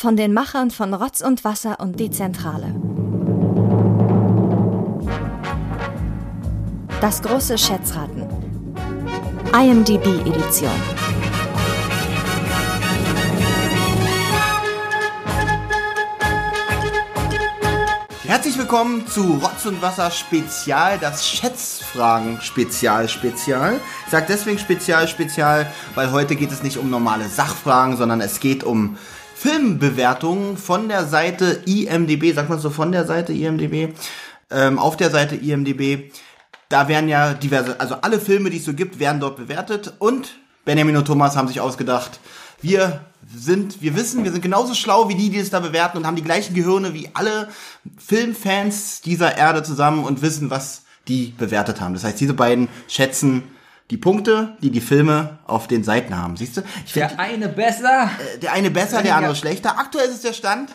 von den Machern von Rotz und Wasser und die Zentrale. Das große Schätzraten. IMDB-Edition. Herzlich willkommen zu Rotz und Wasser Spezial, das Schätzfragen Spezial Spezial. Ich sage deswegen Spezial Spezial, weil heute geht es nicht um normale Sachfragen, sondern es geht um Filmbewertungen von der Seite IMDB, sagt man so von der Seite IMDB, ähm, auf der Seite IMDB. Da werden ja diverse, also alle Filme, die es so gibt, werden dort bewertet und Benjamin und Thomas haben sich ausgedacht, wir sind, wir wissen, wir sind genauso schlau wie die, die es da bewerten und haben die gleichen Gehirne wie alle Filmfans dieser Erde zusammen und wissen, was die bewertet haben. Das heißt, diese beiden schätzen die Punkte, die die Filme auf den Seiten haben. Siehst du? Ich Der find, eine besser. äh, der eine besser, der andere schlechter. Aktuell ist es der Stand.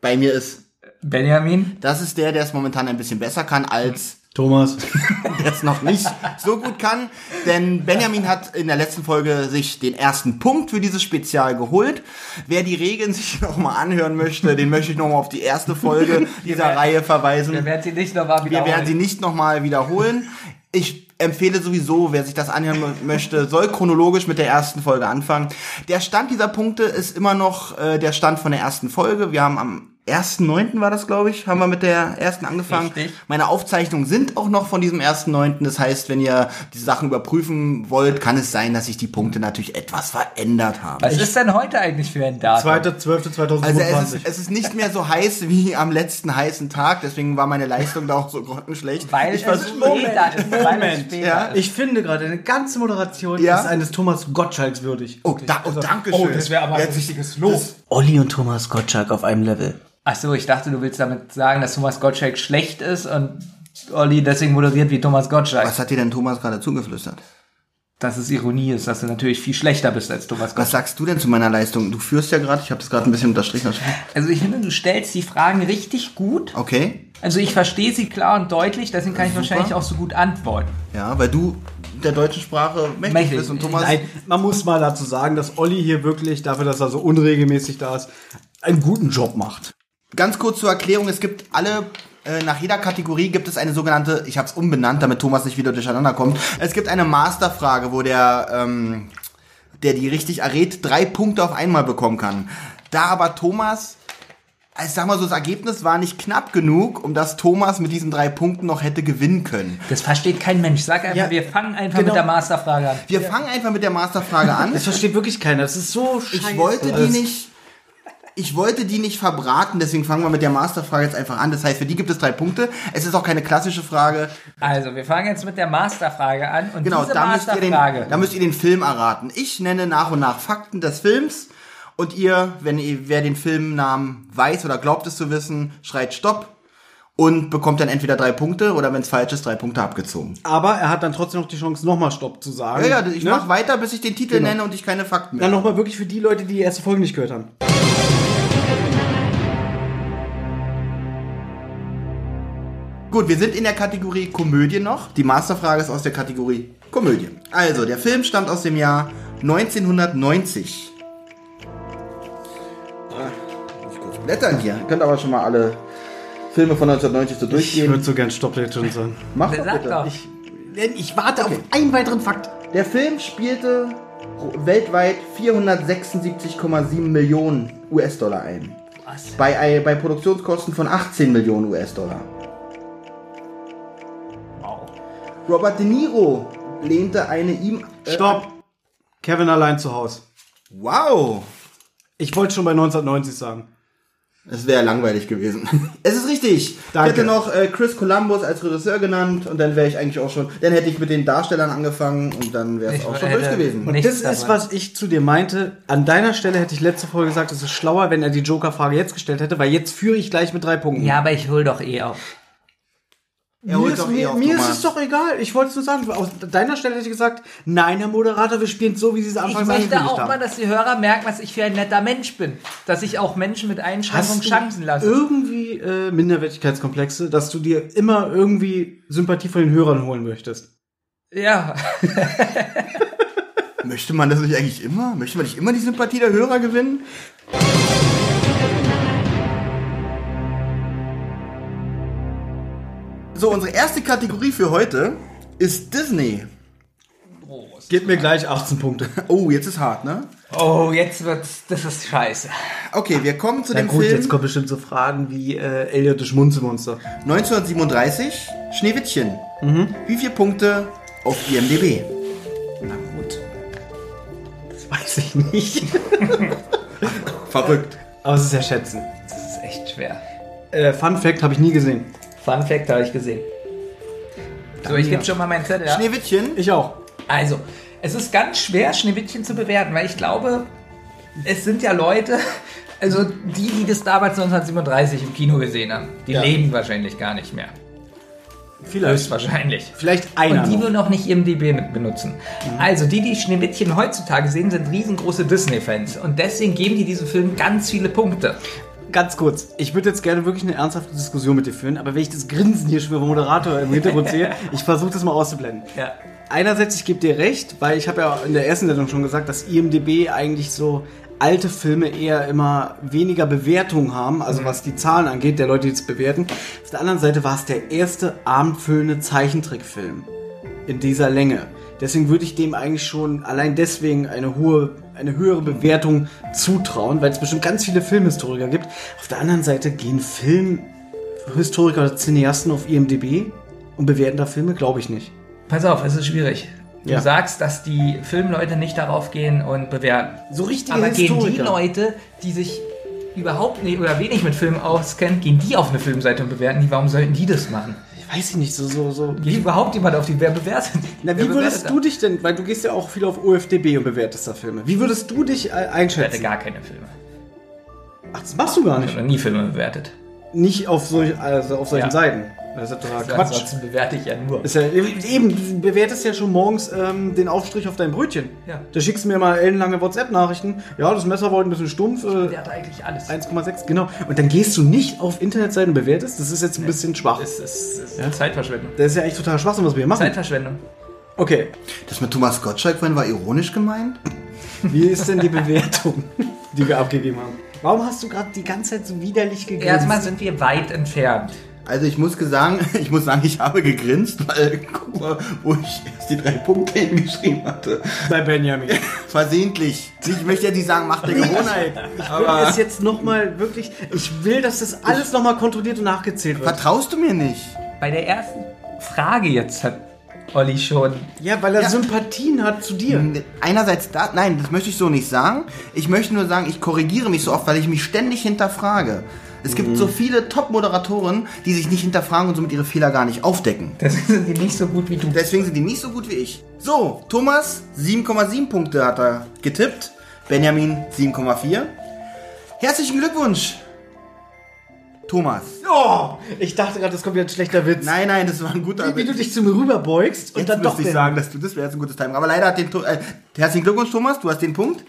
Bei mir ist, Benjamin. das ist der, der es momentan ein bisschen besser kann als Thomas. der es noch nicht so gut kann. Denn Benjamin hat in der letzten Folge sich den ersten Punkt für dieses Spezial geholt. Wer die Regeln sich nochmal anhören möchte, den möchte ich nochmal auf die erste Folge dieser werden- Reihe verweisen. Wir werden sie nicht nochmal Wir wiederholen. werden sie nicht nochmal wiederholen. Ich empfehle sowieso, wer sich das anhören mö- möchte, soll chronologisch mit der ersten Folge anfangen. Der Stand dieser Punkte ist immer noch äh, der Stand von der ersten Folge. Wir haben am 1.9. war das, glaube ich, haben wir mit der ersten angefangen. Richtig. Meine Aufzeichnungen sind auch noch von diesem 1.9. Das heißt, wenn ihr die Sachen überprüfen wollt, kann es sein, dass sich die Punkte natürlich etwas verändert haben. Was ist denn heute eigentlich für ein Datum? 2.12.2025. Also es ist, es ist nicht mehr so heiß wie am letzten heißen Tag, deswegen war meine Leistung da auch so grottenschlecht. Weil ich es versuche, später ist. Moment, ja. ist. ich finde gerade, eine ganze Moderation Ja? ist eines Thomas Gottschalks würdig. Oh, da, oh danke schön. Oh, das wäre aber ein richtiges Lob. Olli und Thomas Gottschalk auf einem Level. Ach so, ich dachte, du willst damit sagen, dass Thomas Gottschalk schlecht ist und Olli deswegen moderiert wie Thomas Gottschalk. Was hat dir denn Thomas gerade zugeflüstert? Dass es Ironie ist, dass du natürlich viel schlechter bist als Thomas Was Gottschalk. sagst du denn zu meiner Leistung? Du führst ja gerade, ich habe das gerade ein bisschen unterstrichen. Also ich finde, du stellst die Fragen richtig gut. Okay, Also ich verstehe sie klar und deutlich, deswegen kann ich Super. wahrscheinlich auch so gut antworten. ja, weil du der deutschen Sprache mächtig Mächtig. bist und Thomas... Nein, man muss mal dazu sagen, dass Olli hier wirklich, dafür, dass er so unregelmäßig da ist, einen guten Job macht. Ganz kurz zur Erklärung, es gibt alle, äh, nach jeder Kategorie gibt es eine sogenannte, ich habe es umbenannt, damit Thomas nicht wieder durcheinander kommt. Es gibt eine Masterfrage, wo der, ähm, der die richtig errät, drei Punkte auf einmal bekommen kann. Da aber Thomas, ich sag mal so, das Ergebnis war nicht knapp genug, um dass Thomas mit diesen drei Punkten noch hätte gewinnen können. Das versteht kein Mensch. Sag einfach, Ja, wir fangen einfach genau. mit der Masterfrage an. Wir fangen einfach mit der Masterfrage an. Das versteht wirklich keiner. Das ist so scheiße. Ich wollte die nicht. Ich wollte die nicht verbraten, deswegen fangen wir mit der Masterfrage jetzt einfach an. Das heißt, für die gibt es drei Punkte. Es ist auch keine klassische Frage. Also, wir fangen jetzt mit der Masterfrage an. Und Genau, diese da müsst, ihr den, Masterfrage, da müsst ihr den Film erraten. Ich nenne nach und nach Fakten des Films und ihr, wenn ihr, wer den Filmnamen weiß oder glaubt es zu wissen, schreit Stopp und bekommt dann entweder drei Punkte oder wenn es falsch ist, drei Punkte abgezogen. Aber er hat dann trotzdem noch die Chance, nochmal Stopp zu sagen. Ja, ja, ich Ne? mach weiter, bis ich den Titel Genau. nenne und ich keine Fakten mehr. Dann nochmal wirklich für die Leute, die die erste Folge nicht gehört haben. Gut, wir sind in der Kategorie Komödie noch. Die Masterfrage ist aus der Kategorie Komödie. Also, der Film stammt aus dem Jahr 1990. blättern hier. Ihr könnt aber schon mal alle Filme von 1990 so Ich durchgehen. würde so gern Stopp jetzt schon sagen. Mach doch bitte. doch. Ich, ich warte auf einen weiteren Fakt. Der Film spielte weltweit 476,7 Millionen US-Dollar ein. Was? Bei, bei Produktionskosten von 18 Millionen US-Dollar. Robert De Niro lehnte eine ihm... Äh, Stopp. Kevin allein zu Hause. Wow! Ich wollte schon bei 1990 sagen. Es wäre langweilig gewesen. es ist richtig. Danke. Ich hätte noch äh, Chris Columbus als Regisseur genannt und dann wäre ich eigentlich auch schon... Dann hätte ich mit den Darstellern angefangen und dann wäre es auch schon durch gewesen. Und das ist, davon. was ich zu dir meinte. An deiner Stelle hätte ich letzte Folge gesagt, es ist schlauer, wenn er die Joker-Frage jetzt gestellt hätte, weil jetzt führe ich gleich mit drei Punkten. Ja, aber ich hol doch eh auf. Er mir ist, doch eh mir, auf, mir ist es doch egal. Ich wollte es nur sagen. Aus deiner Stelle hätte ich gesagt, nein, Herr Moderator, wir spielen es so, wie Sie es Ich anfangs möchte angekündigt auch haben. mal, dass die Hörer merken, was ich für ein netter Mensch bin. Dass ich auch Menschen mit Einschränkungen Chancen lasse. irgendwie äh, Minderwertigkeitskomplexe, dass du dir immer irgendwie Sympathie von den Hörern holen möchtest? Ja. Möchte man das nicht eigentlich immer? Möchte man nicht immer die Sympathie der Hörer gewinnen? So, unsere erste Kategorie für heute ist Disney. Gib mir gleich 18 Punkte. Oh, jetzt ist hart, ne? Oh, jetzt wird's, das ist scheiße. Okay, wir kommen zu Na dem gut, Film jetzt kommen bestimmt so Fragen wie äh, Elliot das Schmunzelmonster. 1937, Schneewittchen. Mhm. Wie viele Punkte auf IMDb? Na gut. Das weiß ich nicht. Verrückt. Aber es ist ja schätzen. Das ist echt schwer. Äh, Fun Fact habe ich nie gesehen. Fun Fact habe ich gesehen. So, ich gebe schon mal meinen Zettel. Ja? Schneewittchen, Ich auch. Also, es ist ganz schwer, Schneewittchen zu bewerten, weil ich glaube, es sind ja Leute, also die, die das damals 1937 im Kino gesehen haben, die Ja. leben wahrscheinlich gar nicht mehr. Vielleicht. Höchstwahrscheinlich. Vielleicht einer. Und die noch. nur noch nicht IMDb mit benutzen. Also die, die Schneewittchen heutzutage sehen, sind riesengroße Disney-Fans. Und deswegen geben die diesem Film ganz viele Punkte. Ganz kurz. Ich würde jetzt gerne wirklich eine ernsthafte Diskussion mit dir führen, aber wenn ich das Grinsen hier schon vom Moderator im Hintergrund sehe, ich versuche das mal auszublenden. Ja. Einerseits, ich gebe dir recht, weil ich habe ja in der ersten Sendung schon gesagt, dass IMDB eigentlich so alte Filme eher immer weniger Bewertung haben, also was die Zahlen angeht, der Leute, die es bewerten. Auf der anderen Seite war es der erste abendfüllende Zeichentrickfilm in dieser Länge. Deswegen würde ich dem eigentlich schon allein deswegen eine hohe, eine höhere Bewertung zutrauen, weil es bestimmt ganz viele Filmhistoriker gibt. Auf der anderen Seite gehen Filmhistoriker oder Cineasten auf IMDb und bewerten da Filme, glaube ich nicht. Pass auf, es ist schwierig. Du Ja. sagst, dass die Filmleute nicht darauf gehen und bewerten. So richtige Aber gehen die Historiker. Leute, die sich überhaupt nicht oder wenig mit Filmen auskennen, gehen die auf eine Filmseite und bewerten die? Warum sollten die das machen? Ich weiß ich nicht, so, so, so. Geht überhaupt jemand auf die? Wer bewertet? Na, wie würdest du dich denn, weil du gehst ja auch viel auf OFDB und bewertest da Filme. Wie würdest du dich äh, Ich bewerte einschätzen? gar keine Filme. Ach, das machst du gar Ich nicht. habe noch nie Filme bewertet. Nicht auf, solch, also auf solchen Ja. Seiten. Das ist ja total Quatsch. Ansonsten bewerte ich ja nur. Ist ja, eben, du bewertest ja schon morgens ähm, den Aufstrich auf dein Brötchen. Ja. Da schickst du mir mal ellenlange WhatsApp-Nachrichten. Ja, das Messer war ein bisschen stumpf. Äh, bewerte eigentlich alles. 1,6, genau. Und dann gehst du nicht auf Internetseiten und bewertest. Das ist jetzt ein bisschen schwach. Das ist, das ist Ja? Zeitverschwendung. Das ist ja eigentlich total Schwachsinn, was wir hier machen. Zeitverschwendung. Okay, Das mit Thomas Gottschalk vorhin war ironisch gemeint? wie ist denn die Bewertung, die wir abgegeben haben? Warum hast du gerade die ganze Zeit so widerlich gegrinst? Erstmal sind wir weit entfernt. Also ich muss sagen, ich muss sagen, ich habe gegrinst, weil guck mal, wo ich erst die drei Punkte hingeschrieben hatte. bei Benjamin. Versehentlich. Ich möchte ja nicht sagen, Macht der Gewohnheit. Ich will es jetzt nochmal wirklich, ich will, dass das alles nochmal kontrolliert und nachgezählt wird. Vertraust du mir nicht? Bei der ersten Frage jetzt hat Olli schon. Ja, weil er Ja. Sympathien hat zu dir. Einerseits da, nein, das möchte ich so nicht sagen. Ich möchte nur sagen, ich korrigiere mich so oft, weil ich mich ständig hinterfrage. Es gibt so viele Top-Moderatoren, die sich nicht hinterfragen und somit ihre Fehler gar nicht aufdecken. Deswegen sind die nicht so gut wie du. Deswegen sind die nicht so gut wie ich. So, Thomas 7,7 Punkte hat er getippt. Benjamin 7,4. Herzlichen Glückwunsch, Thomas. Oh, ich dachte gerade, das kommt wieder ein schlechter Witz. Nein, nein, das war ein guter Wie, wie du dich zu mir rüberbeugst und Jetzt dann doch ich den- sagen, dass du das wäre jetzt ein gutes Timing. Aber leider hat den äh, herzlichen Glückwunsch, Thomas, du hast den Punkt.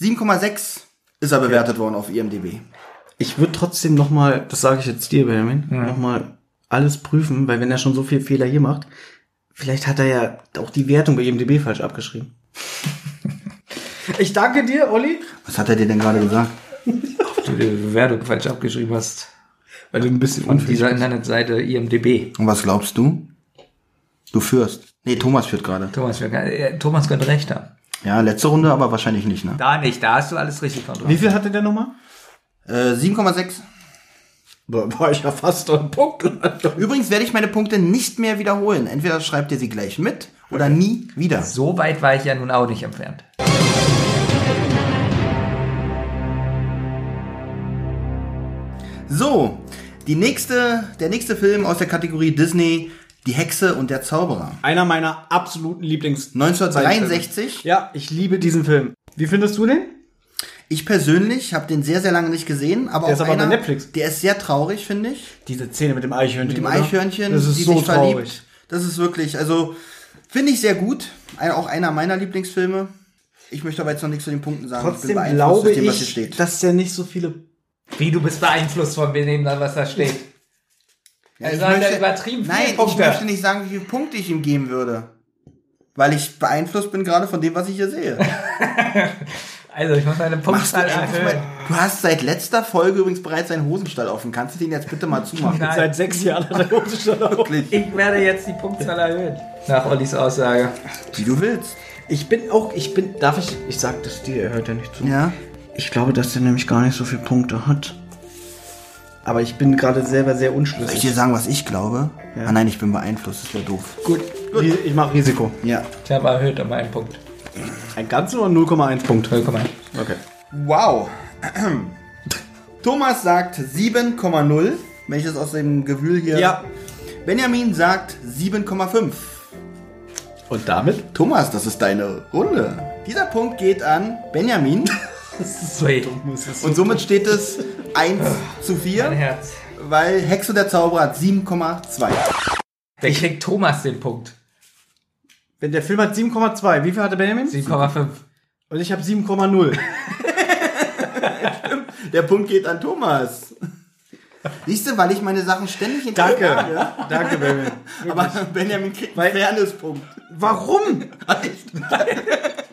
7,6 ist er bewertet worden auf IMDb. Ich würde trotzdem nochmal, das sage ich jetzt dir, Benjamin, nochmal alles prüfen, weil wenn er schon so viel Fehler hier macht, vielleicht hat er ja auch die Wertung bei IMDb falsch abgeschrieben. ich danke dir, Olli. Was hat er dir denn gerade gesagt? du die Bewertung falsch abgeschrieben hast. Weil du ein bisschen Von dieser Internetseite IMDB. Und was glaubst du? Du führst. Nee, Thomas führt gerade. Thomas, wir- äh, Thomas könnte recht haben. Ja, letzte Runde, aber wahrscheinlich nicht, ne? Da nicht, da hast du alles richtig von Wie viel hatte der nochmal? Äh, 7,6. War ich ja fast am Punkt. Übrigens werde ich meine Punkte nicht mehr wiederholen. Entweder schreibt ihr sie gleich mit oder nie wieder. So weit war ich ja nun auch nicht entfernt. So, die nächste, der nächste Film aus der Kategorie Disney, Die Hexe und der Zauberer. Einer meiner absoluten Lieblings. 1963. Ja, ich liebe diesen Film. Wie findest du den? Ich persönlich habe den sehr, sehr lange nicht gesehen, aber Der ist auch aber bei einer, Netflix. Der ist sehr traurig, finde ich. Diese Szene mit dem Eichhörnchen. Mit dem oder? Eichhörnchen, Das ist die so sich traurig. verliebt. Das ist wirklich, also finde ich sehr gut. Ein, auch einer meiner Lieblingsfilme. Ich möchte aber jetzt noch nichts zu den Punkten sagen. Trotzdem glaube dem, ich, dass der nicht so viele. Wie, du bist beeinflusst von dem, was da steht. Ja, Also er übertrieben viele Nein, ich Punkte. möchte nicht sagen, wie viele Punkte ich ihm geben würde. Weil ich beeinflusst bin gerade von dem, was ich hier sehe. Also, ich muss meine Punktzahl endlich erhöhen. mal, du hast seit letzter Folge übrigens bereits einen Hosenstall offen. Kannst du den jetzt bitte mal zumachen? Nein. Seit sechs Jahren hat er Hosenstall. Wirklich, Ich werde jetzt die Punktzahl erhöhen. Nach Ollis Aussage. wie du willst. Ich bin auch, ich bin, darf ich, ich sag das dir, er hört ja nicht zu. Ja. Ich glaube, dass der nämlich gar nicht so viele Punkte hat. Aber ich bin gerade selber sehr Soll ich dir unschlüssig. sagen, was ich glaube? Ja. Ah nein, ich bin beeinflusst, das wäre doof. Gut, Ri- ich mache Risiko. Ja. Ich habe erhöht um einen Punkt. Ein ganzen oder 0,1 Punkt? 0,1. Okay. Wow. Thomas sagt 7,0, wenn ich das aus dem Gewühl hier. Ja. Benjamin sagt 7,5. Und damit? Thomas, das ist deine Runde. Dieser Punkt geht an Benjamin Sweet. und somit steht es 1 zu Mein 4, Herz. weil Hexe der Zauberer hat 7,2. Der kriegt Thomas den Punkt. Wenn der Film hat 7,2, wie viel hatte Benjamin? 7,5. Und ich habe 7,0. Der Punkt geht an Thomas. Siehst du, weil ich meine Sachen ständig Danke. hinterfrage. Danke, Benjamin. Aber Benjamin kriegt einen Fairness-Punkt. Warum?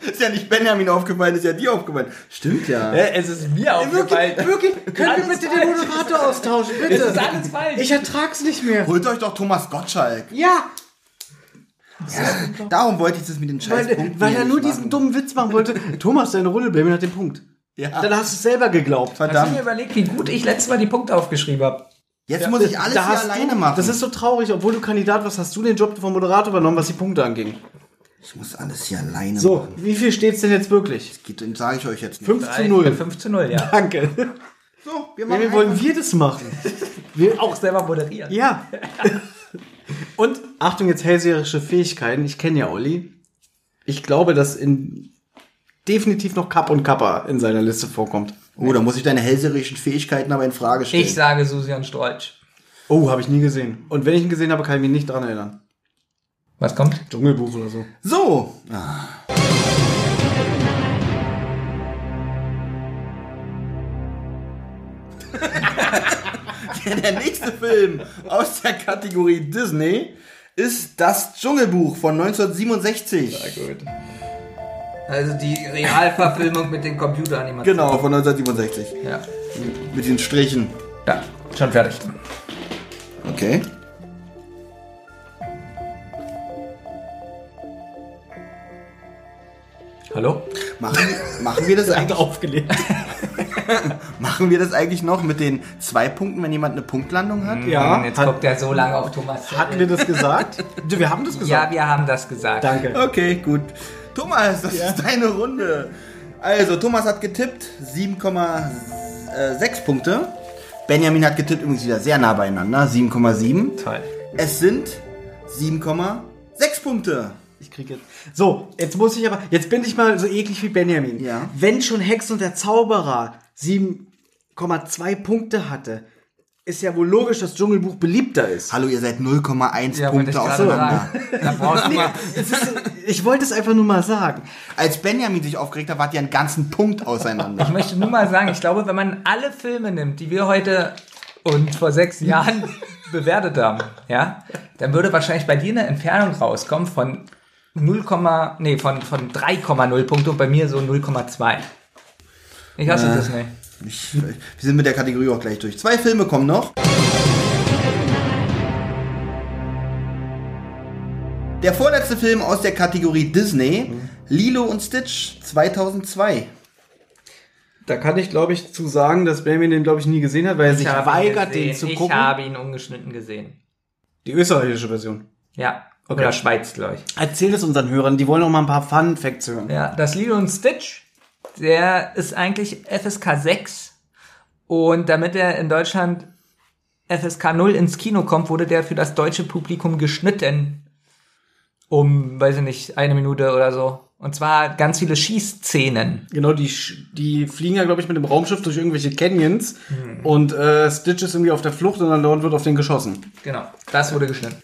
Ist ja nicht Benjamin aufgefallen, ist ja dir aufgefallen. Stimmt ja. Es ist mir aufgefallen. Wirklich, können Alles wir bitte falsch. den Moderator austauschen, Es bitte? ist alles falsch. Ich ertrag's nicht mehr. Holt euch doch Thomas Gottschalk. Ja, Darum wollte ich das mit den scheiß weil, weil er nur nicht diesen machen. dummen Witz machen wollte. Thomas, deine Runde, Benjamin hat den Punkt. Ja. Dann hast du es selber geglaubt. Hast du mir Verdammt. überlegt, wie gut ich letztes Mal die Punkte aufgeschrieben habe? Jetzt muss ich alles Da hier hast alleine du, machen. Das ist so traurig, obwohl du Kandidat warst, hast du den Job vom Moderator übernommen, was die Punkte anging. Ich muss alles hier alleine So, machen. wie viel steht's denn jetzt wirklich? Geht, den sage ich euch jetzt nicht. 5 zu 0. 5 zu 0, ja. Danke. So, wir machen Wie wollen wir das machen? Wir, Auch selber moderieren. ja. Und Achtung, jetzt hellseherische Fähigkeiten. Ich kenne ja Olli. Ich glaube, dass in definitiv noch Kapp und Kappa in seiner Liste vorkommt. Oh, da muss ich deine hellseherischen Fähigkeiten aber in Frage stellen. Ich sage Susi und Strolch. Oh, habe ich nie gesehen. Und wenn ich ihn gesehen habe, kann ich mich nicht dran erinnern. Was kommt? Dschungelbuch oder so. so. Ah. Der nächste Film aus der Kategorie Disney ist das Dschungelbuch von 1967. gut. Also die Realverfilmung mit den Computeranimationen. Genau, von 1967. Ja. Mit den Strichen. ja, schon fertig. Okay. Hallo? Machen, machen, wir das eigentlich, aufgelegt. machen wir das eigentlich noch mit den zwei Punkten, wenn jemand eine Punktlandung hat? Ja, Hm, Jetzt hat- guckt er so lange auf Thomas. Hatten wir das gesagt? Wir haben das ja, gesagt. wir haben das gesagt. Danke. Okay, gut. Thomas, das ist deine Runde. Also, Thomas hat getippt 7,6 Punkte. Benjamin hat getippt übrigens wieder sehr nah beieinander, 7,7. Toll. Es sind 7,6 Punkte. Ich krieg jetzt. So, jetzt muss ich aber. Jetzt bin ich mal so eklig wie Benjamin. Ja. Wenn schon Hex und der Zauberer 7,2 Punkte hatte, ist ja wohl logisch, dass Dschungelbuch beliebter ist. Hallo, ihr seid 0,1 Ja, Punkte auseinander. Da brauchst du mal. Ich wollte es einfach nur mal sagen. Als Benjamin sich aufgeregt hat, wart ihr einen ganzen Punkt auseinander. Ich möchte nur mal sagen, ich glaube, wenn man alle Filme nimmt, die wir heute und vor sechs Jahren bewertet haben, ja, dann würde wahrscheinlich bei dir eine Entfernung rauskommen von 0, nee, von, von 3,0 Punkte und bei mir so 0,2. Ich hasse das nicht. Ich, wir sind mit der Kategorie auch gleich durch. Zwei Filme kommen noch. Der vorletzte Film aus der Kategorie Disney, Lilo und Stitch 2002. Da kann ich, glaube ich, zu sagen, dass Benjamin den, glaube ich, nie gesehen hat, weil er sich weigert, gesehen. den zu ich gucken. habe ihn ungeschnitten gesehen. Die österreichische Version. Ja. Okay. Oder Schweiz, glaube ich. Erzähl es unseren Hörern, die wollen auch mal ein paar Fun Facts hören. Ja, das Lilo und Stitch, der ist eigentlich FSK 6. Und damit er in Deutschland FSK 0 ins Kino kommt, wurde der für das deutsche Publikum geschnitten. Um, weiß ich nicht, eine Minute oder so. Und zwar ganz viele Schießszenen. Genau, die, die fliegen ja, glaube ich, mit dem Raumschiff durch irgendwelche Canyons und äh, Stitch ist irgendwie auf der Flucht und dann dort wird auf den geschossen. Genau, das wurde geschnitten.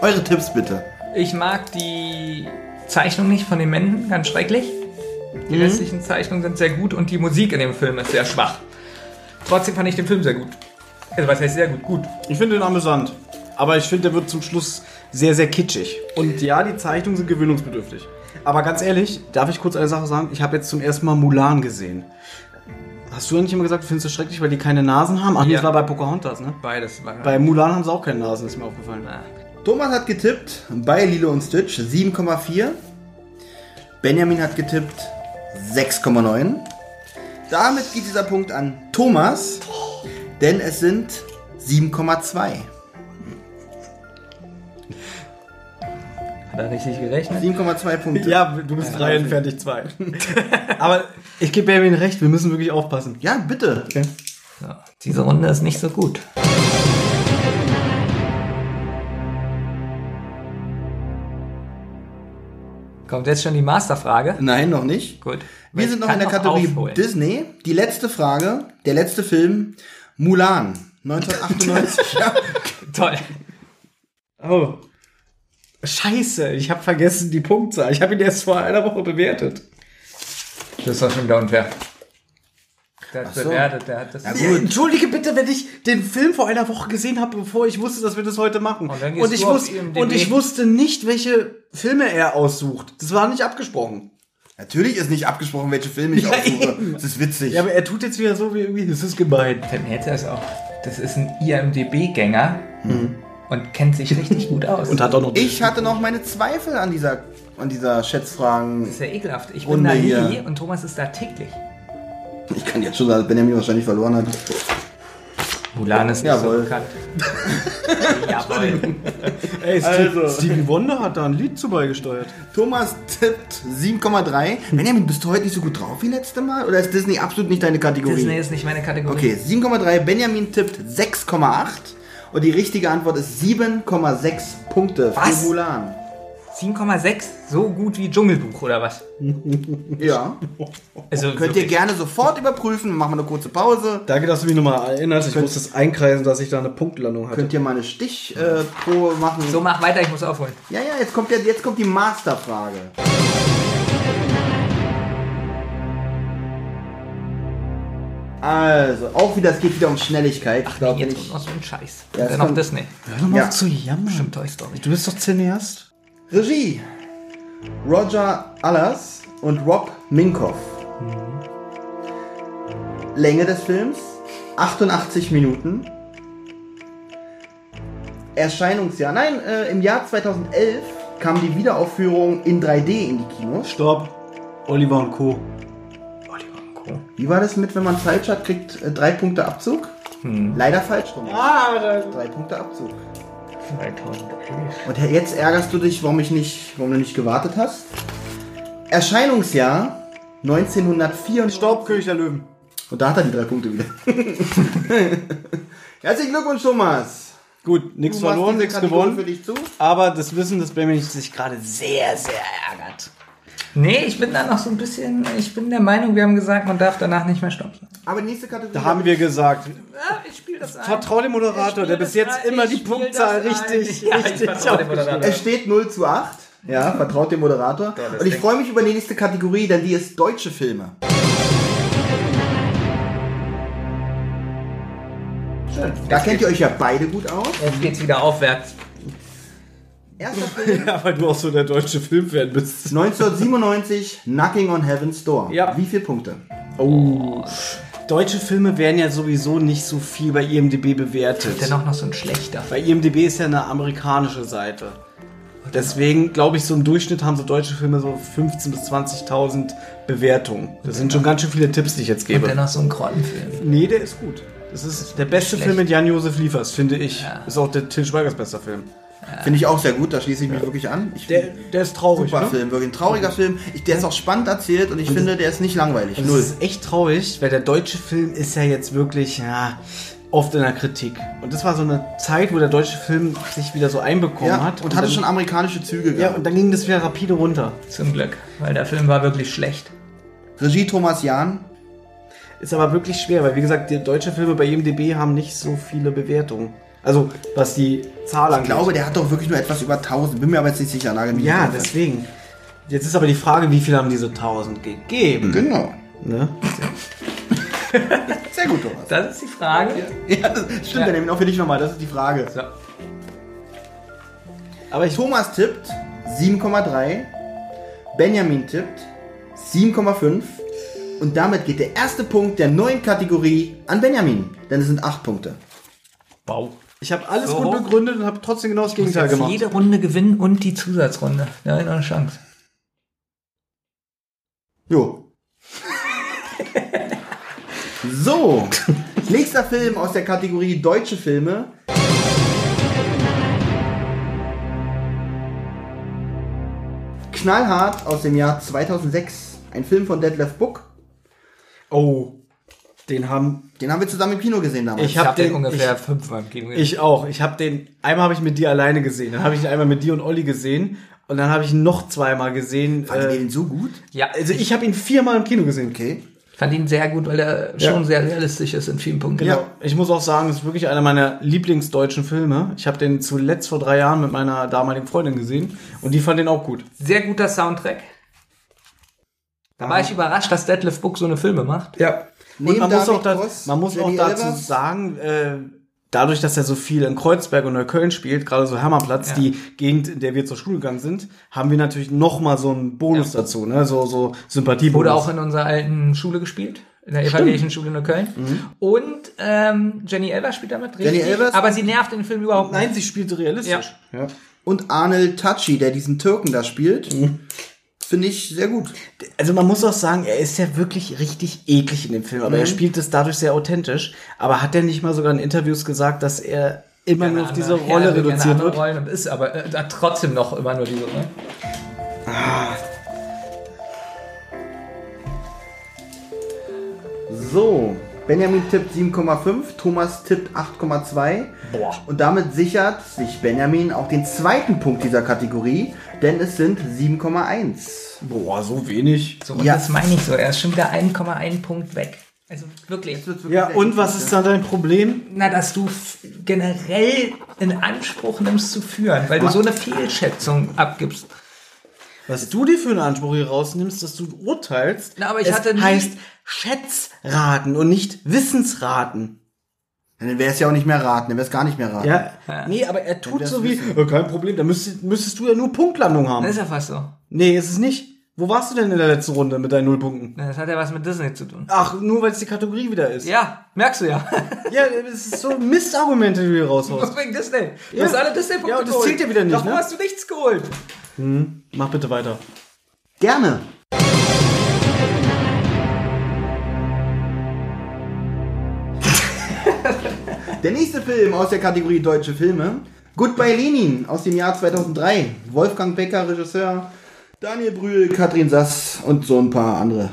Eure Tipps bitte. Ich mag die Zeichnung nicht von den Männern, ganz schrecklich. Die restlichen Zeichnungen sind sehr gut und die Musik in dem Film ist sehr schwach. Trotzdem fand ich den Film sehr gut. Also was heißt sehr gut? Gut. Ich finde den amüsant. Aber ich finde, der wird zum Schluss sehr, sehr kitschig. Und ja, die Zeichnungen sind gewöhnungsbedürftig. Aber ganz ehrlich, darf ich kurz eine Sache sagen? Ich habe jetzt zum ersten Mal Mulan gesehen. Hast du ja nicht immer gesagt, du findest es schrecklich, weil die keine Nasen haben? Ach nee, Ja. das war bei Pocahontas, ne? Beides war Bei Mulan haben sie auch keine Nasen, ist mir aufgefallen. Na, Thomas hat getippt bei Lilo und Stitch 7,4. Benjamin hat getippt 6,9. Damit geht dieser Punkt an Thomas, denn es sind 7,2. Hat er richtig gerechnet? 7,2 Punkte. Ja, du bist drei entfernt, ich zwei. Aber ich gebe Benjamin recht, wir müssen wirklich aufpassen. Ja, bitte. So, diese Runde ist nicht so gut. Kommt jetzt schon die Masterfrage? Nein, noch nicht. Gut. Wir sind noch in der Kategorie aufholen. Disney. Die letzte Frage, der letzte Film, Mulan. 1998. ja. Toll. Oh. Scheiße, ich habe vergessen die Punktzahl. Ich habe ihn erst vor einer Woche bewertet. Das doch schon wieder unfair. Der hat so. bewertet, der hat das. Ja, gut. Entschuldige bitte, wenn ich den Film vor einer Woche gesehen habe, bevor ich wusste, dass wir das heute machen. Und dann Und ich, wusste, und ich wusste nicht, welche Filme er aussucht. Das war nicht abgesprochen. Natürlich ist nicht abgesprochen, welche Filme ich Ja, aussuche. eben. Das ist witzig. Ja, aber er tut jetzt wieder so wie irgendwie, das ist gemein. Fällt mir jetzt erst auf. Das ist ein IMDB-Gänger und kennt sich richtig gut aus. Und hat auch noch. ich hatte noch meine Zweifel an dieser, an dieser Schätzfragen. das ist ja ekelhaft. Ich bin Runde da nie hier. und Thomas ist da täglich. Ich kann jetzt schon sagen, dass Benjamin wahrscheinlich verloren hat. Mulan ist nicht Jawohl. so bekannt. Jawohl. Ey, Steve, Also. Stevie Wonder hat da ein Lied zu beigesteuert. Thomas tippt 7,3. Benjamin, bist du heute nicht so gut drauf wie letzte Mal? Oder ist Disney absolut nicht deine Kategorie? Disney ist nicht meine Kategorie. Okay, 7,3. Benjamin tippt 6,8. Und die richtige Antwort ist 7,6 Punkte Was? für Mulan. 7,6? So gut wie Dschungelbuch oder was? Ja. Also Könnt ihr wirklich. gerne sofort überprüfen. Machen wir eine kurze Pause. Danke, dass du mich nochmal erinnerst. Ich muss das einkreisen, dass ich da eine Punktlandung hatte. Könnt ihr mal eine Stichprobe äh, machen. So, mach weiter, ich muss aufholen. Ja, ja, jetzt kommt, der, jetzt kommt die Masterfrage. Also, auch wieder, es geht wieder um Schnelligkeit. Ich glaube Jetzt nicht. kommt noch so ein Scheiß. Ja, dann noch Disney. Hör doch mal Ja. auf zu jammern. Stimmt, Toy Story. Du bist doch Cineast. Regie. Roger Allers und Rob Minkoff. Länge des Films 88 Minuten. Erscheinungsjahr, nein, äh, im Jahr 2011 kam die Wiederaufführung in 3D in die Kinos. Stopp. Oliver und Co. Wie war das mit, wenn man falsch hat, kriegt äh, drei Punkte Abzug? Leider falsch rum. Ah, Drei Punkte Abzug. 2011. Und jetzt ärgerst du dich, warum ich nicht, warum du nicht gewartet hast. Erscheinungsjahr 1904. Stopp, König der Löwen. Und da hat er die drei Punkte wieder. Herzlichen Glückwunsch, Thomas. Gut, nichts verloren, nichts gewonnen. für dich zu. Aber das Wissen, dass Benjamin sich gerade sehr, sehr ärgert. Nee, ich bin da noch so ein bisschen, ich bin der Meinung, wir haben gesagt, man darf danach nicht mehr Stopp sagen. Aber die nächste Kategorie. Da haben wir gesagt, Ja, ich spiele das ein. vertrau dem Moderator, der bis jetzt immer die Punktzahl richtig, Ja, ich richtig. Es steht 0 zu 8. Ja, vertraut dem Moderator. das Und ich freue mich über die nächste Kategorie, denn die ist deutsche Filme. Schön. Da kennt ihr euch ja beide gut aus. Jetzt geht's wieder aufwärts. Erster Film. Ja, weil du auch so der deutsche Filmfan bist. 1997, Knocking on Heaven's Door. Ja. Wie viele Punkte? Oh. Deutsche Filme werden ja sowieso nicht so viel bei IMDB bewertet. Dennoch noch so ein schlechter. Bei IMDB ist ja eine amerikanische Seite. Deswegen glaube ich, so im Durchschnitt haben so deutsche Filme so 15.000 bis 20.000 Bewertungen. Das sind schon ganz schön viele Tipps, die ich jetzt Und gebe. dennoch so ein Grottenfilm. Nee, der ist gut. Das ist der beste Schlecht. Film mit Jan-Josef Liefers, finde ich. Ja. Ist auch der Till Schweigers bester Film. Finde ich auch sehr gut, da schließe ich mich wirklich an. Ich Der, der ist traurig, Super ne? Film, wirklich ein trauriger Film. Ich, der ist auch spannend erzählt und ich finde, der ist nicht langweilig. Und Null. Das ist echt traurig, weil der deutsche Film ist ja jetzt wirklich ja, oft in der Kritik. Und das war so eine Zeit, wo der deutsche Film sich wieder so einbekommen Ja, hat. und hatte dann, schon amerikanische Züge Ja, gehabt. und dann ging das wieder rapide runter. Zum Glück. Weil der Film war wirklich schlecht. Regie Thomas Jahn. Ist aber wirklich schwer, weil wie gesagt, die deutsche Filme bei IMDb haben nicht so viele Bewertungen. Also, was die Zahl Ich angeht. glaube, der hat doch wirklich nur etwas über 1000. Bin mir aber jetzt nicht sicher. Nagel mich Ja, deswegen. Jetzt ist aber die Frage, wie viel haben diese 1000 gegeben? Genau. Ne? Sehr gut, Thomas. Das ist die Frage. Ja, das stimmt, Ja. Benjamin, auch für dich nochmal. Das ist die Frage. So. Aber ich Thomas tippt 7,3. Benjamin tippt 7,5. Und damit geht der erste Punkt der neuen Kategorie an Benjamin. Denn es sind 8 Punkte. Wow. Ich habe alles So gut begründet und habe trotzdem genau das Gegenteil gemacht. jede Runde gewinnen und die Zusatzrunde. Ja, eine Chance. Jo. so, nächster Film aus der Kategorie deutsche Filme. Knallhart aus dem Jahr 2006. Ein Film von Detlef Book. Oh, den haben Den haben wir zusammen im Kino gesehen damals. Ich Ich hab habe den, den- ungefähr fünfmal im Kino gesehen. Ich auch. Ich habe den einmal habe ich mit dir alleine gesehen, dann habe ich ihn einmal mit dir und Olli gesehen und dann habe ich ihn noch zweimal gesehen. Fanden wir Äh, den so gut? Ja, also ich habe ihn viermal im Kino gesehen. Okay. fand ihn sehr gut, weil er Ja. schon sehr realistisch ist in vielen Punkten. Genau. Ich muss auch sagen, es ist wirklich einer meiner Lieblingsdeutschen Filme. Ich habe den zuletzt vor drei Jahren mit meiner damaligen Freundin gesehen und die fand den auch gut. Sehr guter Soundtrack. Da war ich überrascht, dass Detlef Book so eine Filme macht. Ja. Und Neben man muss auch, da, Cross, man muss auch dazu Elvers. sagen, äh, dadurch, dass er so viel in Kreuzberg und Neukölln spielt, gerade so Hermannplatz, Ja. die Gegend, in der wir zur Schule gegangen sind, haben wir natürlich noch mal so einen Bonus dazu, ne? so so Sympathie. Wurde auch in unserer alten Schule gespielt. In der evangelischen Schule in Köln. Und ähm, Jenny Elvers spielt damit richtig. Jenny Elvers? Aber sie nervt in dem Film überhaupt nicht. Nein, sie spielte realistisch. Ja. Und Arnel Tachi, der diesen Türken da spielt. Mhm. Finde ich sehr gut. Also man muss auch sagen, er ist ja wirklich richtig eklig in dem Film, aber er spielt es dadurch sehr authentisch. Aber hat er nicht mal sogar in Interviews gesagt, dass er immer nur auf diese Rolle ja, gerne reduziert wird? Rollen und ist aber äh, hat trotzdem noch immer nur diese. Ne? So, Benjamin tippt 7,5, Thomas tippt 8,2. Boah. Und damit sichert sich Benjamin auch den zweiten Punkt dieser Kategorie, denn es sind 7,1. Boah, so wenig. So, und Ja. das meine ich so. Er ist schon wieder 1,1 Punkt weg. Also wirklich. Ja, und was ist da dein Problem? Na, dass du generell in Anspruch nimmst zu führen, weil du so eine Fehlschätzung abgibst. Was du dir für einen Anspruch hier rausnimmst, dass du urteilst, Na, aber ich es hatte nie- heißt Schätzraten und nicht Wissensraten. Dann wäre es ja auch nicht mehr raten, dann wäre es gar nicht mehr raten. Ja, nee, aber er tut das so wie, wissen. "Ja, kein Problem, da müsstest, müsstest du ja nur Punktlandung haben. Das ist ja fast so. Nee, ist es nicht. Wo warst du denn in der letzten Runde mit deinen Nullpunkten? Das hat ja was mit Disney zu tun. Ach, nur weil es die Kategorie wieder ist. Ja, merkst du ja. Ja, es ist so Mistargumente, die du hier raushaust. wegen Disney. Du Ja. hast alle Disney-Punkte Ja, und das geholt. zählt ja wieder nicht, Davon ne? hast du nichts geholt. Mach bitte weiter. Gerne. Der nächste Film aus der Kategorie Deutsche Filme. Goodbye Lenin aus dem Jahr 2003. Wolfgang Becker, Regisseur. Daniel Brühl, Katrin Sass und so ein paar andere.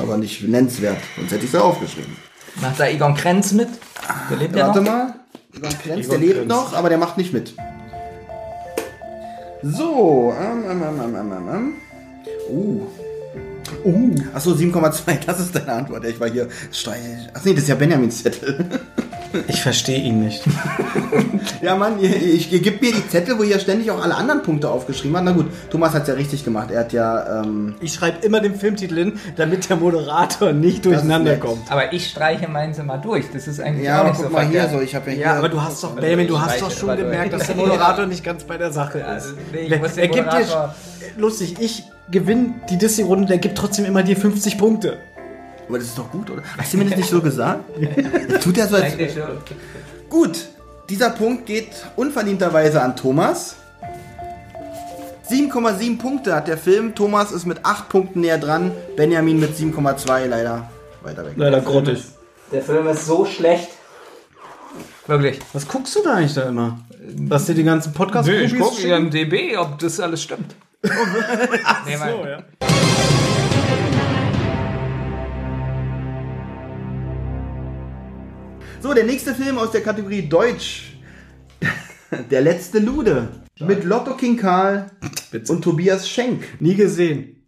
Aber nicht nennenswert, sonst hätte ich es ja aufgeschrieben. Macht da Egon Krenz mit? Der lebt ja Warte noch. mal. Ivan Krenz, Ivan der lebt Krenz. noch, aber der macht nicht mit. So. Ähm, ähm, ähm, ähm, ähm, ähm. Uh. Uh. Achso, 7,2, das ist deine Antwort. Ich war hier. streich- Ach nee, das ist ja Benjamins Zettel. Ich verstehe ihn nicht. ja, Mann, ihr, ich, ihr gebt mir die Zettel, wo ihr ständig auch alle anderen Punkte aufgeschrieben habt. Na gut, Thomas hat es ja richtig gemacht. Er hat ja. Ähm, Ich schreibe immer den Filmtitel hin, damit der Moderator nicht durcheinander kommt. Aber ich streiche meins immer durch. Das ist eigentlich ja, auch aber nicht guck so mal hier verkehrt. so. Ich habe ja hier. Ja, aber du hast doch, Benjamin, du hast doch schon gemerkt, durch. dass der Moderator nicht ganz bei der Sache ist. Also, nee, ich er er gibt dir, lustig, ich gewinne die Disney-Runde, der gibt trotzdem immer dir 50 Punkte. Aber das ist doch gut, oder? Hast du mir das nicht so gesagt? Jetzt tut er so, als. Gut, dieser Punkt geht unverdienterweise an Thomas. 7,7 Punkte hat der Film. Thomas ist mit 8 Punkten näher dran. Benjamin mit 7,2 leider weiter weg. Leider grottig. Der Film ist so schlecht. Wirklich. Was guckst du da eigentlich da immer? Was dir die ganzen podcasts Nö, ich gucke im DB, ob das alles stimmt. nee, So, ja. So, der nächste Film aus der Kategorie Deutsch. Der letzte Lude. Mit Lotto King Karl und Tobias Schenk. Nie gesehen.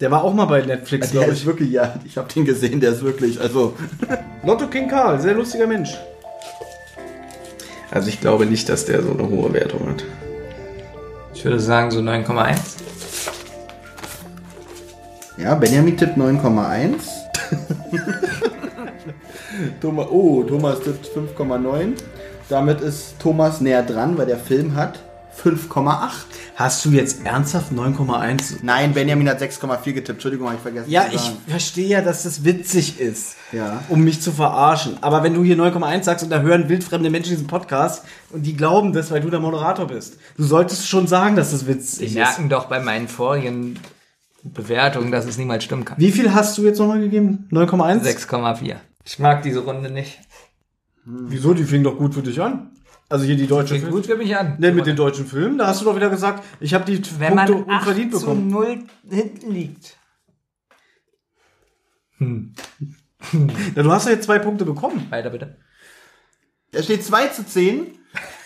Der war auch mal bei Netflix, glaube ist ich. wirklich, ja, ich habe den gesehen, der ist wirklich, also. Lotto King Karl, sehr lustiger Mensch. Also ich glaube nicht, dass der so eine hohe Wertung hat. ich würde sagen so 9,1. Ja, Benjamin tippt 9,1. Thomas, oh, Thomas tippt 5,9. Damit ist Thomas näher dran, weil der Film hat 5,8. Hast du jetzt ernsthaft 9,1? Nein, Benjamin hat 6,4 getippt. Entschuldigung, habe ich vergessen. Ja, ich verstehe ja, dass das witzig ist, Ja. um mich zu verarschen. Aber wenn du hier 9,1 sagst und da hören wildfremde Menschen diesen Podcast und die glauben das, weil du der Moderator bist, du solltest schon sagen, dass das Die witzig ist. merken doch bei meinen vorigen Bewertungen, dass es niemals stimmen kann. Wie viel hast du jetzt nochmal gegeben? 9,1? 6,4. Ich mag diese Runde nicht. Wieso? Die fing doch gut für dich an. Also hier die deutsche Klingt Film. gut für mich an. Ne, mit den deutschen Filmen, da hast du doch wieder gesagt, ich habe die Wenn man Punkte 8 unverdient zu bekommen. 0 hinten liegt. Ja, du hast ja jetzt zwei Punkte bekommen. Weiter bitte. Es steht 2 zu 10.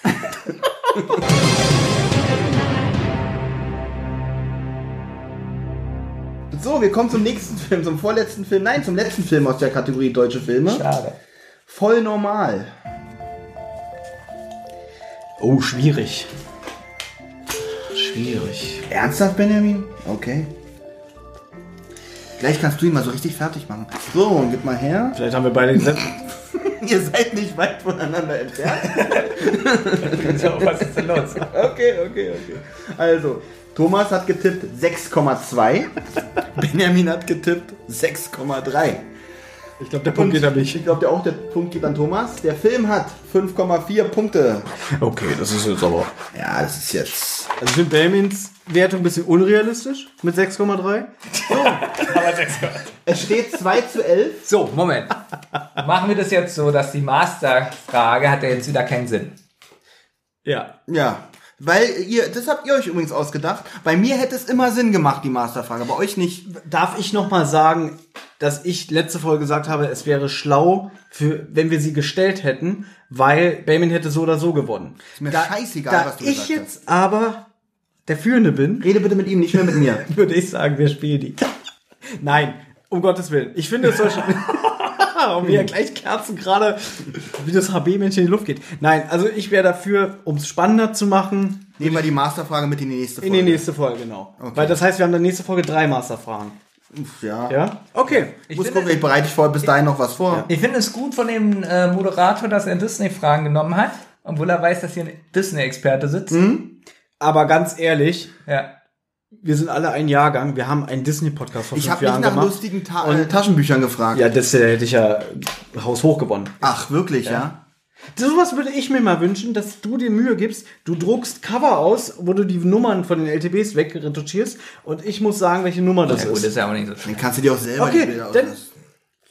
So, wir kommen zum nächsten Film, zum vorletzten Film. Nein, zum letzten Film aus der Kategorie deutsche Filme. Schade. Voll normal. Oh, schwierig. Schwierig. Ernsthaft, Benjamin? Okay. Gleich kannst du ihn mal so richtig fertig machen. So, und gib mal her. Vielleicht haben wir beide gesagt. Ihr seid nicht weit voneinander entfernt. was ist denn los? Okay, okay, okay. Also, Thomas hat getippt 6,2. Benjamin hat getippt 6,3. Ich glaube, der Punkt geht an mich. Ich glaube, der auch der Punkt geht an Thomas. Der Film hat 5,4 Punkte. Okay, das ist jetzt aber. Ja, das ist jetzt. Also ich finde Belmins Wertung ein bisschen unrealistisch mit 6,3. Es steht 2 zu 11. So, Moment. Machen wir das jetzt so, dass die Masterfrage hat ja jetzt wieder keinen Sinn. Ja. Ja. Weil ihr, das habt ihr euch übrigens ausgedacht. Bei mir hätte es immer Sinn gemacht, die Masterfrage, bei euch nicht. Darf ich noch mal sagen, dass ich letzte Folge gesagt habe, es wäre schlau, für, wenn wir sie gestellt hätten, weil Belmin hätte so oder so gewonnen. Ist mir Da- scheißegal, da was du ich gesagt jetzt aber der Führende bin, Rede bitte mit ihm, nicht mehr mit mir. würde ich sagen, wir spielen die. Nein, um Gottes Willen. Ich finde es soll schon. Und wie er gleich Kerzen gerade, wie das HB-Männchen in die Luft geht. Nein, also ich wäre dafür, um es spannender zu machen, Nehmen wir die Masterfrage mit in die nächste in Folge. die nächste Folge, genau. Weil das heißt, wir haben in der nächsten Folge drei Masterfragen. Ja. Ja? Okay. Ich muss gucken, ich bereite ich vor bis dahin noch was vor. Ich finde es gut von dem äh, Moderator, dass er Disney-Fragen genommen hat, obwohl er weiß, dass hier ein Disney-Experte sitzt. Aber ganz ehrlich, Ja. Wir sind alle ein Jahrgang. Wir haben einen Disney-Podcast vor Ich fünf habe nicht Jahren nach gemacht. lustigen Ta äh, Taschenbüchern gefragt. Ja, das äh, hätte ich ja haushoch gewonnen. Ach, wirklich, ja? Sowas würde ich mir mal wünschen, dass du dir Mühe gibst. Du druckst Cover aus, wo du die Nummern von den LTBs wegretouchierst und ich muss sagen, welche Nummer das Ja, gut, ist. ist ja auch nicht so schlimm. Dann kannst du dir auch selber Okay, die Bilder dann-.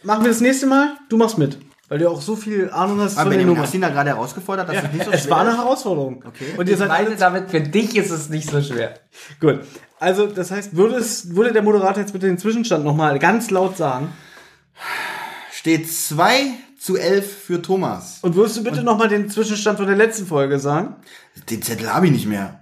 Machen wir das nächste Mal. Du machst mit, weil du auch so viel Ahnung hast Aber von den Benjamin, Nummern. hast du ihn da gerade herausgerausgefordert, dass es nicht so es schwer war eine ist? Herausforderung. Okay. Und ihr Ich seid meine damit, für dich ist es nicht so schwer. gut. Also, das heißt, würde, es, würde der Moderator jetzt bitte den Zwischenstand nochmal ganz laut sagen? Steht 2 zu 11 für Thomas. Und würdest du bitte nochmal den Zwischenstand von der letzten Folge sagen? Den Zettel habe ich nicht mehr.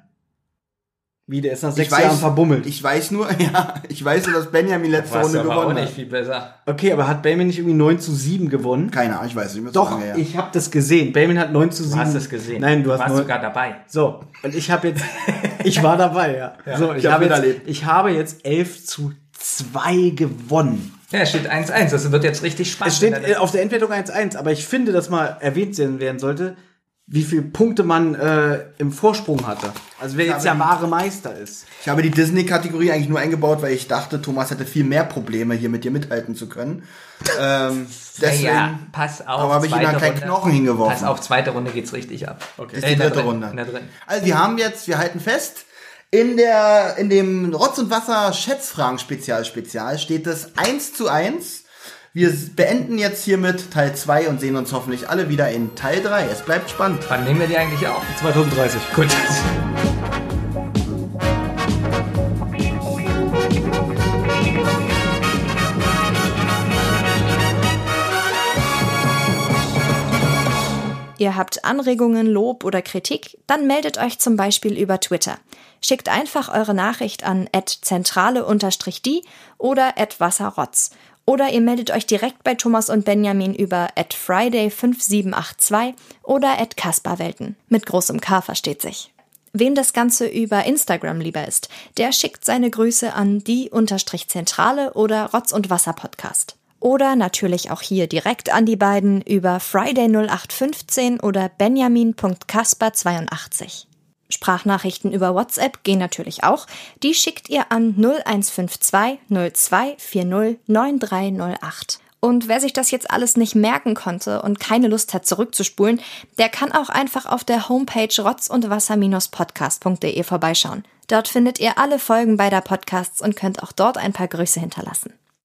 Wie, der ist nach Ich sechs Jahren weiß, verbummelt. ich weiß nur, ja, ich weiß nur, dass Benjamin letzte Warst Runde aber auch gewonnen nicht hat. viel besser. okay, aber hat Bayman nicht irgendwie 9 zu 7 gewonnen? Keine Ahnung, ich weiß nicht mehr. so Doch, lange her. ich habe das gesehen. Bayman hat 9 zu 7. Du hast es gesehen. Nein, du hast warst neun- sogar dabei. So, und ich habe jetzt, ich war dabei, ja. so, ich, ich hab habe jetzt, ich habe jetzt 11 zu 2 gewonnen. Ja, es steht 1-1. Das wird jetzt richtig spannend. Es steht äh, auf der Endwertung 1-1, aber ich finde, dass mal erwähnt werden sollte, wie viele Punkte man äh, im Vorsprung hatte. Also wer jetzt der wahre Meister ist. Ich habe die Disney-Kategorie eigentlich nur eingebaut, weil ich dachte, Thomas hätte viel mehr Probleme, hier mit dir mithalten zu können. Ähm, deswegen, ja, pass auf. Aber habe ich ihm dann keinen Runde. Knochen hingeworfen. Pass auf, zweite Runde geht's richtig ab. Okay. ist die dritte Runde. In der dritten. Also wir haben jetzt, wir halten fest, in der, in dem Rotz und Wasser Schätzfragen Spezial Spezial steht es 1 zu 1. Wir beenden jetzt hiermit Teil 2 und sehen uns hoffentlich alle wieder in Teil 3. Es bleibt spannend. Wann nehmen wir die eigentlich auf? 2030. Gut. Ihr habt Anregungen, Lob oder Kritik? Dann meldet euch zum Beispiel über Twitter. Schickt einfach eure Nachricht an zentrale-die oder wasserrotz. Oder ihr meldet euch direkt bei Thomas und Benjamin über friday5782 oder kasperwelten. Mit großem K versteht sich. Wem das Ganze über Instagram lieber ist, der schickt seine Grüße an die-zentrale oder Rotz und Wasser Podcast. Oder natürlich auch hier direkt an die beiden über Friday0815 oder benjamin.kasper82. Sprachnachrichten über WhatsApp gehen natürlich auch. Die schickt ihr an 0152 0240 9308. Und wer sich das jetzt alles nicht merken konnte und keine Lust hat zurückzuspulen, der kann auch einfach auf der Homepage rotz und wasser-podcast.de vorbeischauen. Dort findet ihr alle Folgen beider Podcasts und könnt auch dort ein paar Grüße hinterlassen.